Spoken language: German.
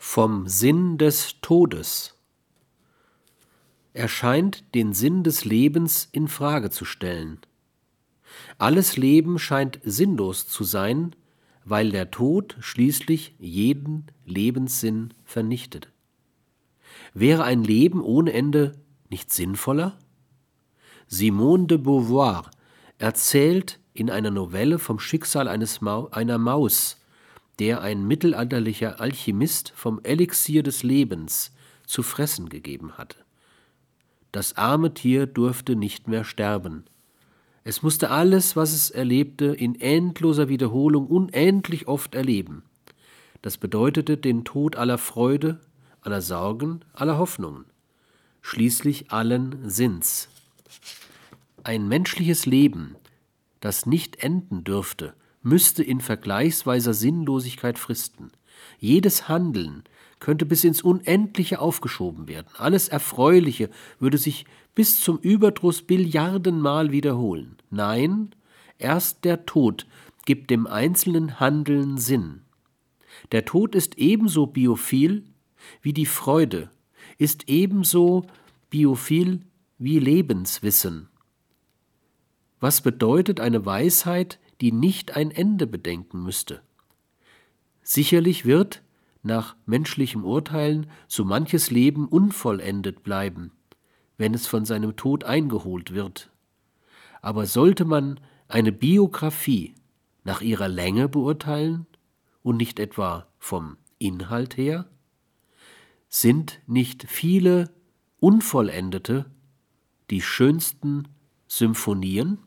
Vom Sinn des Todes. Er scheint den Sinn des Lebens in Frage zu stellen. Alles Leben scheint sinnlos zu sein, weil der Tod schließlich jeden Lebenssinn vernichtet. Wäre ein Leben ohne Ende nicht sinnvoller? Simone de Beauvoir erzählt in einer Novelle vom Schicksal eines Mau einer Maus, der ein mittelalterlicher Alchemist vom Elixier des Lebens zu fressen gegeben hatte. Das arme Tier durfte nicht mehr sterben. Es musste alles, was es erlebte, in endloser Wiederholung unendlich oft erleben. Das bedeutete den Tod aller Freude, aller Sorgen, aller Hoffnungen, schließlich allen Sinns. Ein menschliches Leben, das nicht enden dürfte, müsste in vergleichsweiser Sinnlosigkeit fristen. Jedes Handeln könnte bis ins Unendliche aufgeschoben werden. Alles Erfreuliche würde sich bis zum Überdruss Billiardenmal wiederholen. Nein, erst der Tod gibt dem einzelnen Handeln Sinn. Der Tod ist ebenso biophil wie die Freude, ist ebenso biophil wie Lebenswissen. Was bedeutet eine Weisheit, die nicht ein Ende bedenken müsste. Sicherlich wird, nach menschlichem Urteilen, so manches Leben unvollendet bleiben, wenn es von seinem Tod eingeholt wird. Aber sollte man eine Biografie nach ihrer Länge beurteilen und nicht etwa vom Inhalt her? Sind nicht viele Unvollendete die schönsten Symphonien?